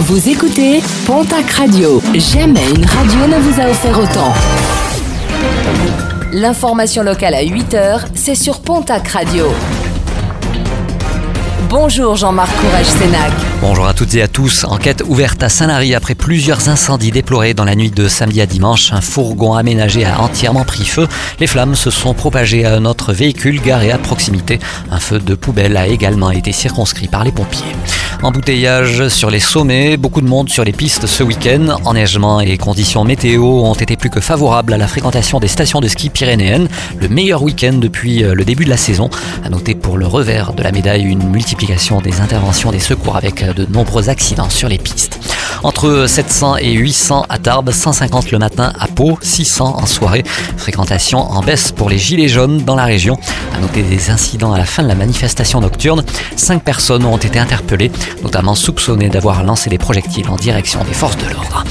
Vous écoutez Pontac Radio. Jamais une radio ne vous a offert autant. L'information locale à 8h, c'est sur Pontac Radio. Bonjour Jean-Marc Courage-Sénac. Bonjour à toutes et à tous. Enquête ouverte à Saint-Lary après plusieurs incendies déplorés dans la nuit de samedi à dimanche. Un fourgon aménagé a entièrement pris feu. Les flammes se sont propagées à un autre véhicule garé à proximité. Un feu de poubelle a également été circonscrit par les pompiers. Embouteillage sur les sommets, beaucoup de monde sur les pistes ce week-end. Enneigement et conditions météo ont été plus que favorables à la fréquentation des stations de ski pyrénéennes. Le meilleur week-end depuis euh, le début de la saison. À noter pour le revers de la médaille une multiplication des interventions des secours avec euh, de nombreux accidents sur les pistes. Entre 700 et 800 à Tarbes, 150 le matin à Pau, 600 en soirée. Fréquentation en baisse pour les gilets jaunes dans la région. À noter des incidents à la fin de la manifestation nocturne. Cinq personnes ont été interpellées, notamment soupçonnées d'avoir lancé des projectiles en direction des forces de l'ordre.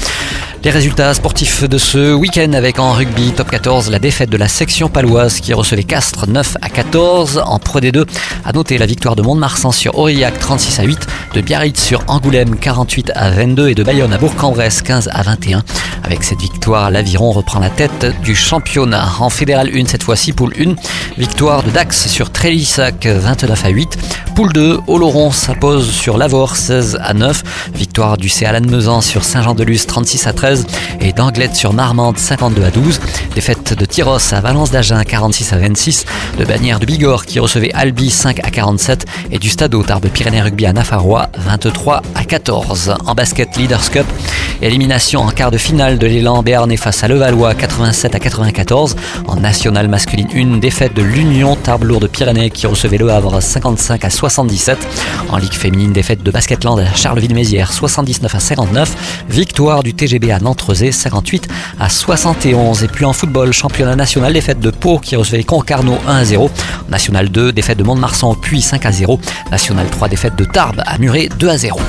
Les résultats sportifs de ce week-end avec en rugby top 14 la défaite de la section paloise qui recevait Castres 9 à 14 en Pro D2. À noter la victoire de Mont-de-Marsan sur Aurillac 36 à 8, de Biarritz sur Angoulême 48 à 22 et de Bayonne à Bourg-en-Bresse 15 à 21. Avec cette victoire, l'Aviron reprend la tête du championnat. En fédéral 1 cette fois-ci, poule 1, victoire de Dax sur Trélissac 29 à 8. Poule 2, Oloron s'impose sur Lavore 16 à 9. Victoire du CA Lannemezan sur Saint-Jean-de-Luz 36 à 13 et d'Anglette sur Marmande 52 à 12. Défaite de Tyros à Valence d'Agen 46 à 26. De Bagnères de Bigorre qui recevait Albi 5 à 47 et du Stade Tarbes Pyrénées Rugby à Nafarois 23 à 14. En basket Leaders Cup, élimination en quart de finale de l'élan Béarnais face à Levallois 87 à 94. En nationale masculine 1, défaite de l'Union Tarbes de Pyrénées qui recevait Le Havre 55 à 77. En ligue féminine, défaite de Basketland à Charleville-Mézières 79 à 59. Victoire du TGB à Nantes-Rezé 58 à 71. Et puis en football, championnat national, défaite de Pau qui recevait Concarneau 1 à 0. National 2, défaite de Mont-de-Marsan Puy 5 à 0. National 3, défaite de Tarbes à Muret 2 à 0.